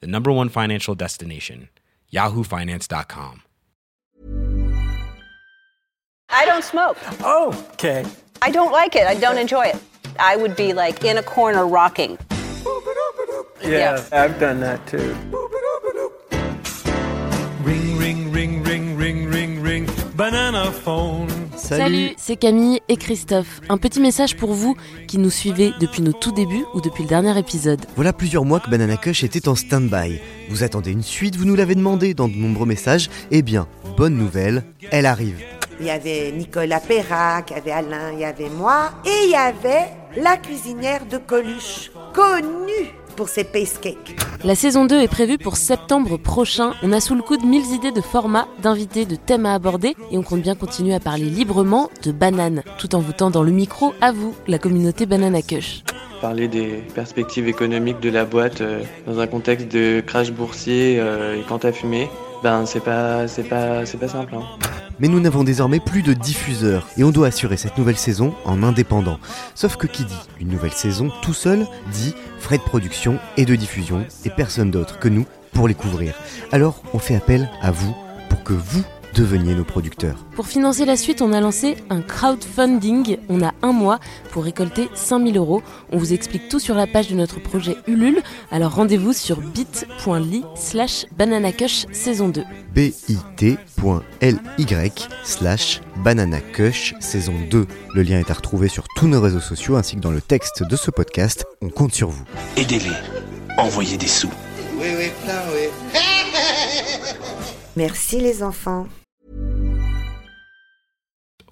the number one financial destination, yahoofinance.com. I don't smoke. Oh, okay. I don't like it. I don't enjoy it. I would be like in a corner rocking. Yeah, Yeah. I've done that too. Ring, ring, Banana phone. Salut, c'est Camille et Christophe. Un petit message pour vous qui nous suivez depuis nos tout débuts ou depuis le dernier épisode. Voilà plusieurs mois que Banana Kush était en stand-by. Vous attendez une suite, vous nous l'avez demandé dans de nombreux messages. Eh bien, bonne nouvelle, elle arrive. Il y avait Nicolas Perrac, il y avait Alain, il y avait moi, et il y avait la cuisinière de Coluche, connue pour ses pace cakes. La saison 2 est prévue pour septembre prochain. On a sous le coude 1000 idées de formats, d'invités, de thèmes à aborder et on compte bien continuer à parler librement de bananes, tout en vous tendant le micro à vous, la communauté Banana Kush. parler des perspectives économiques de la boîte euh, dans un contexte de crash boursier euh, et quand à fumer, ben c'est pas c'est pas c'est pas simple. Hein. Mais nous n'avons désormais plus de diffuseurs et on doit assurer cette nouvelle saison en indépendant. Sauf que qui dit une nouvelle saison tout seul dit frais de production et de diffusion et personne d'autre que nous pour les couvrir. Alors on fait appel à vous pour que vous deveniez nos producteurs. Pour financer la suite, on a lancé un crowdfunding. On a un mois pour récolter 5000 euros. On vous explique tout sur la page de notre projet Ulule. Alors rendez-vous sur bit.ly slash bananacush saison 2. bit.ly slash bananacush saison 2. Le lien est à retrouver sur tous nos réseaux sociaux ainsi que dans le texte de ce podcast. On compte sur vous. Aidez-les. Envoyez des sous. Merci les enfants.